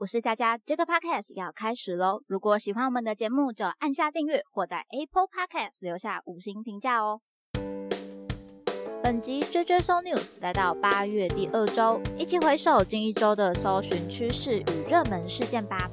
我是佳佳，这个 podcast 要开始喽！如果喜欢我们的节目，就按下订阅或在 Apple Podcast 留下五星评价哦。本集追追搜 news 来到八月第二周，一起回首近一周的搜寻趋势与热门事件吧。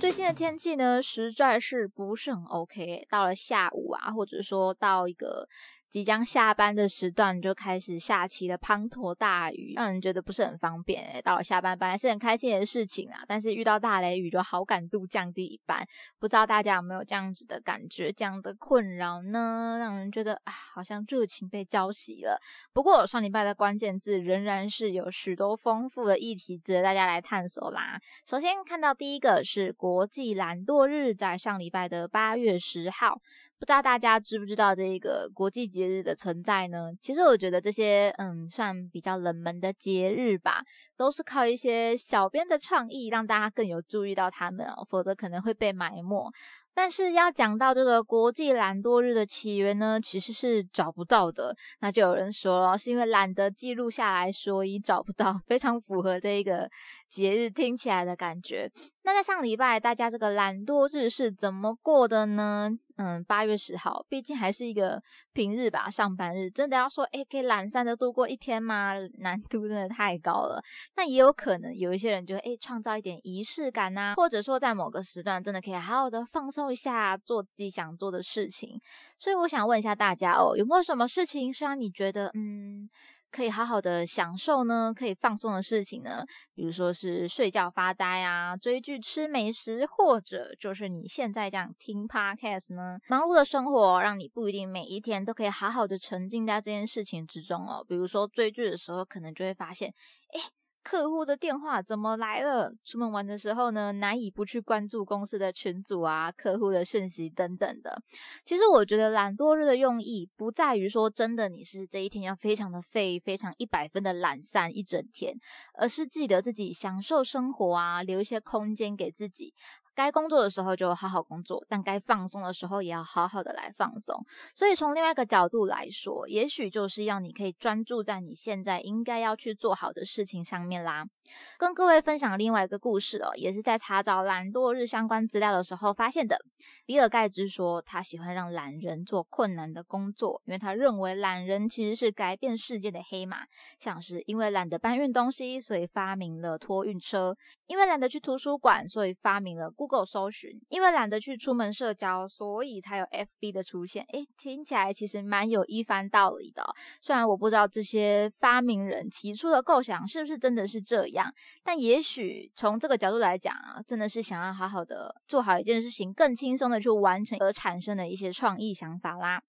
最近的天气呢，实在是不是很 OK。到了下午啊，或者说到一个。即将下班的时段就开始下起了滂沱大雨，让人觉得不是很方便。诶到了下班本来是很开心的事情啊，但是遇到大雷雨，就好感度降低一半。不知道大家有没有这样子的感觉，这样的困扰呢？让人觉得啊，好像热情被浇熄了。不过上礼拜的关键字仍然是有许多丰富的议题值得大家来探索啦。首先看到第一个是国际懒惰日，在上礼拜的八月十号。不知道大家知不知道这个国际节日的存在呢？其实我觉得这些嗯，算比较冷门的节日吧，都是靠一些小编的创意让大家更有注意到他们哦，否则可能会被埋没。但是要讲到这个国际懒惰日的起源呢，其实是找不到的。那就有人说了，是因为懒得记录下来，所以找不到，非常符合这一个节日听起来的感觉。那在上礼拜，大家这个懒惰日是怎么过的呢？嗯，八月十号，毕竟还是一个平日吧，上班日，真的要说，哎，可以懒散的度过一天吗？难度真的太高了。那也有可能有一些人就哎，创造一点仪式感呐，或者说在某个时段，真的可以好好的放松一下，做自己想做的事情。所以我想问一下大家哦，有没有什么事情是让你觉得嗯？可以好好的享受呢，可以放松的事情呢，比如说是睡觉发呆啊，追剧吃美食，或者就是你现在这样听 podcast 呢。忙碌的生活让你不一定每一天都可以好好的沉浸在这件事情之中哦。比如说追剧的时候，可能就会发现，哎。客户的电话怎么来了？出门玩的时候呢，难以不去关注公司的群组啊、客户的讯息等等的。其实我觉得懒惰日的用意不在于说真的你是这一天要非常的废、非常一百分的懒散一整天，而是记得自己享受生活啊，留一些空间给自己。该工作的时候就好好工作，但该放松的时候也要好好的来放松。所以从另外一个角度来说，也许就是要你可以专注在你现在应该要去做好的事情上面啦。跟各位分享另外一个故事哦，也是在查找懒惰日相关资料的时候发现的。比尔盖茨说，他喜欢让懒人做困难的工作，因为他认为懒人其实是改变世界的黑马。像是因为懒得搬运东西，所以发明了托运车；因为懒得去图书馆，所以发明了搜寻；因为懒得去出门社交，所以才有 FB 的出现。诶，听起来其实蛮有一番道理的。虽然我不知道这些发明人提出的构想是不是真的是这样，但也许从这个角度来讲啊，真的是想要好好的做好一件事情，更轻松的。去完成而产生的一些创意想法啦。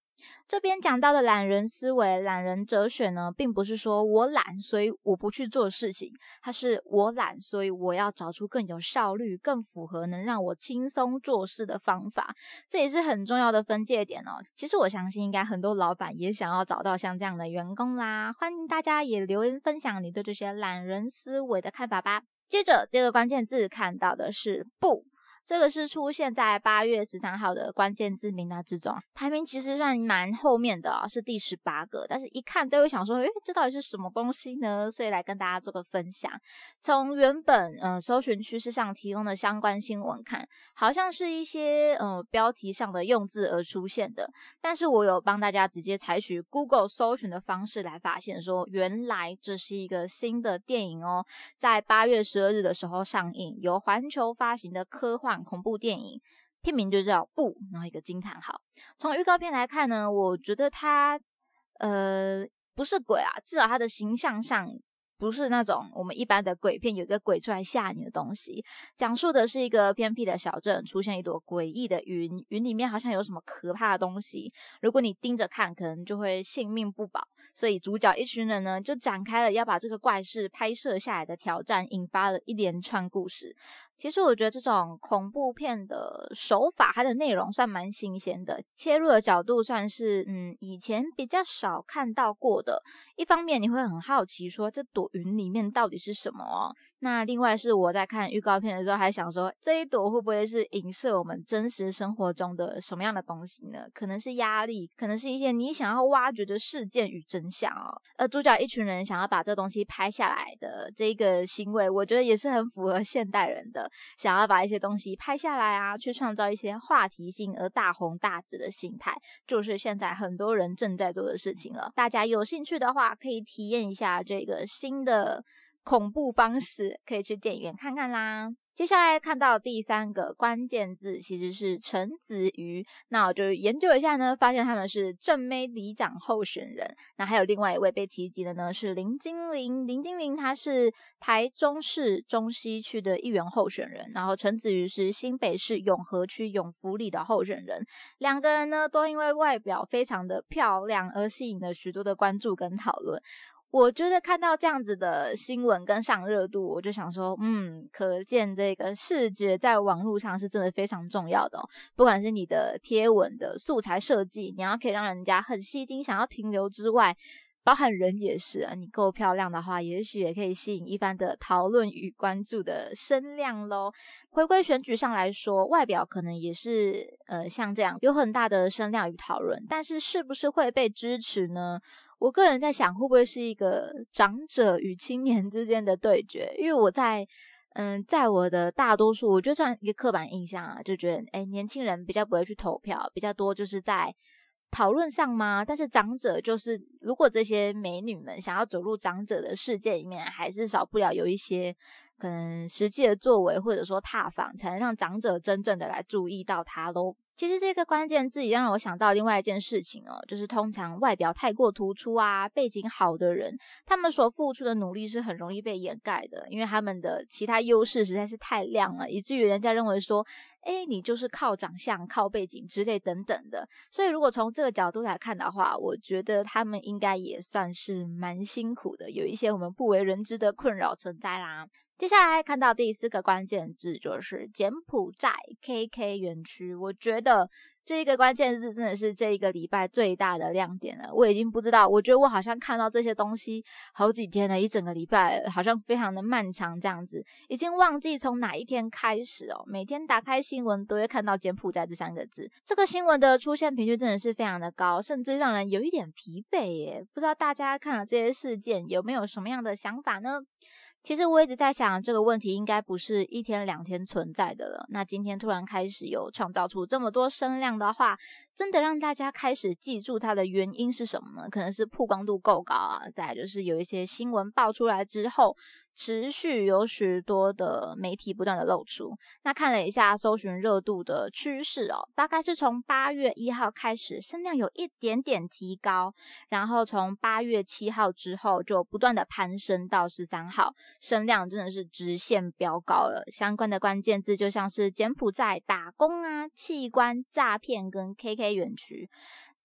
这边讲到的懒人思维、懒人哲学呢，并不是说我懒，所以我不去做事情，它是我懒，所以我要找出更有效率、更符合能让我轻松做事的方法。这也是很重要的分界点哦。其实我相信，应该很多老板也想要找到像这样的员工啦。欢迎大家也留言分享你对这些懒人思维的看法吧。接着第二个关键字看到的是不。这个是出现在八月十三号的关键字名单之中，排名其实算蛮后面的啊，是第十八个。但是一看都会想说，诶，这到底是什么东西呢？所以来跟大家做个分享。从原本呃搜寻趋势上提供的相关新闻看，好像是一些呃标题上的用字而出现的。但是我有帮大家直接采取 Google 搜寻的方式来发现，说原来这是一个新的电影哦，在八月十二日的时候上映，由环球发行的科幻。恐怖电影片名就叫“不”，然后一个惊叹号。从预告片来看呢，我觉得它呃不是鬼啊，至少它的形象上。不是那种我们一般的鬼片，有一个鬼出来吓你的东西。讲述的是一个偏僻的小镇，出现一朵诡异的云，云里面好像有什么可怕的东西。如果你盯着看，可能就会性命不保。所以主角一群人呢，就展开了要把这个怪事拍摄下来的挑战，引发了一连串故事。其实我觉得这种恐怖片的手法，它的内容算蛮新鲜的，切入的角度算是嗯以前比较少看到过的。一方面你会很好奇，说这朵云里面到底是什么哦？那另外是我在看预告片的时候，还想说这一朵会不会是影射我们真实生活中的什么样的东西呢？可能是压力，可能是一些你想要挖掘的事件与真相哦。而主角一群人想要把这东西拍下来的这个行为，我觉得也是很符合现代人的。想要把一些东西拍下来啊，去创造一些话题性而大红大紫的心态，就是现在很多人正在做的事情了。大家有兴趣的话，可以体验一下这个新的恐怖方式，可以去电影院看看啦。接下来看到第三个关键字，其实是陈子瑜。那我就研究一下呢，发现他们是正妹里长候选人。那还有另外一位被提及的呢，是林金玲。林金玲她是台中市中西区的议员候选人，然后陈子瑜是新北市永和区永福里的候选人。两个人呢，都因为外表非常的漂亮而吸引了许多的关注跟讨论。我觉得看到这样子的新闻跟上热度，我就想说，嗯，可见这个视觉在网络上是真的非常重要的。不管是你的贴文的素材设计，你要可以让人家很吸睛，想要停留之外，包含人也是啊。你够漂亮的话，也许也可以吸引一番的讨论与关注的声量喽。回归选举上来说，外表可能也是呃像这样有很大的声量与讨论，但是是不是会被支持呢？我个人在想，会不会是一个长者与青年之间的对决？因为我在，嗯，在我的大多数，我觉得算一个刻板印象啊，就觉得，哎，年轻人比较不会去投票，比较多就是在讨论上吗？但是长者就是，如果这些美女们想要走入长者的世界里面，还是少不了有一些可能实际的作为，或者说踏访，才能让长者真正的来注意到他喽。其实这个关键字也让我想到另外一件事情哦，就是通常外表太过突出啊，背景好的人，他们所付出的努力是很容易被掩盖的，因为他们的其他优势实在是太亮了，以至于人家认为说，哎，你就是靠长相、靠背景之类等等的。所以如果从这个角度来看的话，我觉得他们应该也算是蛮辛苦的，有一些我们不为人知的困扰存在啦。接下来看到第四个关键字就是柬埔寨 KK 园区，我觉得这一个关键字真的是这一个礼拜最大的亮点了。我已经不知道，我觉得我好像看到这些东西好几天了，一整个礼拜好像非常的漫长，这样子已经忘记从哪一天开始哦。每天打开新闻都会看到柬埔寨这三个字，这个新闻的出现频率真的是非常的高，甚至让人有一点疲惫耶。不知道大家看了这些事件有没有什么样的想法呢？其实我一直在想这个问题，应该不是一天两天存在的了。那今天突然开始有创造出这么多声量的话，真的让大家开始记住它的原因是什么呢？可能是曝光度够高啊，再就是有一些新闻爆出来之后。持续有许多的媒体不断的露出，那看了一下搜寻热度的趋势哦，大概是从八月一号开始声量有一点点提高，然后从八月七号之后就不断的攀升到十三号，声量真的是直线飙高了。相关的关键字就像是柬埔寨打工啊、器官诈骗跟 KK 园区。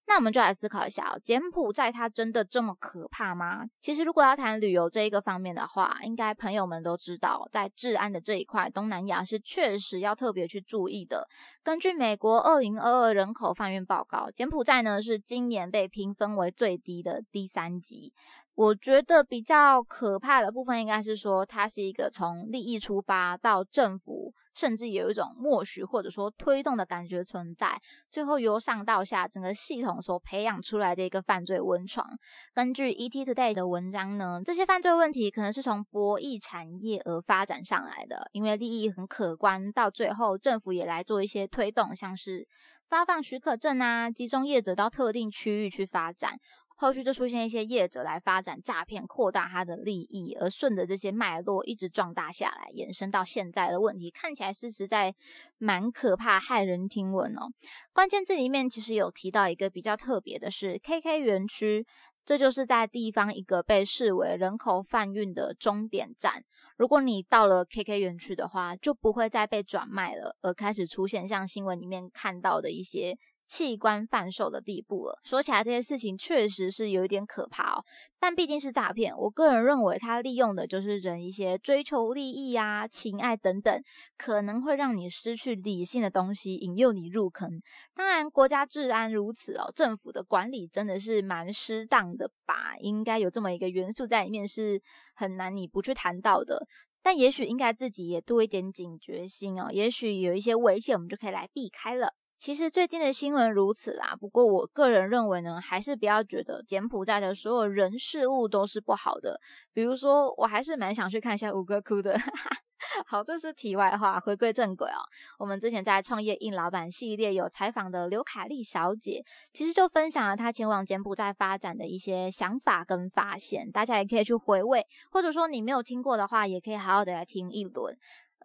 那我们就来思考一下，柬埔寨它真的这么可怕吗？其实如果要谈旅游这一个方面的话，应该朋友们都知道，在治安的这一块，东南亚是确实要特别去注意的。根据美国二零二二人口贩运报告，柬埔寨呢是今年被评分为最低的第三级。我觉得比较可怕的部分，应该是说它是一个从利益出发到政府，甚至有一种默许或者说推动的感觉存在，最后由上到下整个系统所培养出来的一个犯罪温床。根据 ET Today 的文章呢，这些犯罪问题可能是从博弈产业而发展上来的，因为利益很可观，到最后政府也来做一些推动，像是发放许可证啊，集中业者到特定区域去发展。后续就出现一些业者来发展诈骗，扩大他的利益，而顺着这些脉络一直壮大下来，延伸到现在的问题，看起来是实在蛮可怕、骇人听闻哦。关键字里面其实有提到一个比较特别的是 KK 园区。这就是在地方一个被视为人口贩运的终点站。如果你到了 KK 园区的话，就不会再被转卖了，而开始出现像新闻里面看到的一些器官贩售的地步了。说起来，这些事情确实是有一点可怕哦。但毕竟是诈骗，我个人认为他利用的就是人一些追求利益啊、情爱等等，可能会让你失去理性的东西，引诱你入坑。当然，国家治安如此哦，政府的管理真的是蛮失当的吧？应该有这么一个元素在里面，是很难你不去谈到的。但也许应该自己也多一点警觉心哦，也许有一些危险，我们就可以来避开了。其实最近的新闻如此啦，不过我个人认为呢，还是不要觉得柬埔寨的所有人事物都是不好的。比如说，我还是蛮想去看一下吴哥窟的。好，这是题外话，回归正轨哦。我们之前在创业硬老板系列有采访的刘凯丽小姐，其实就分享了她前往柬埔寨发展的一些想法跟发现，大家也可以去回味，或者说你没有听过的话，也可以好好的来听一轮。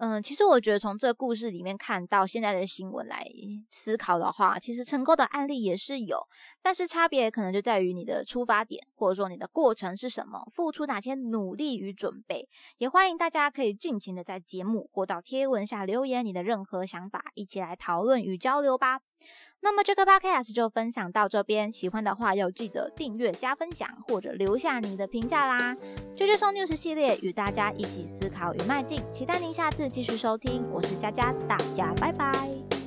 嗯，其实我觉得从这故事里面看到现在的新闻来思考的话，其实成功的案例也是有，但是差别可能就在于你的出发点，或者说你的过程是什么，付出哪些努力与准备。也欢迎大家可以尽情的在节目或到贴文下留言你的任何想法，一起来讨论与交流吧。那么这个 podcast 就分享到这边，喜欢的话要记得订阅、加分享或者留下你的评价啦。啾啾送 news 系列与大家一起思考与迈进，期待您下次继续收听。我是佳佳，大家拜拜。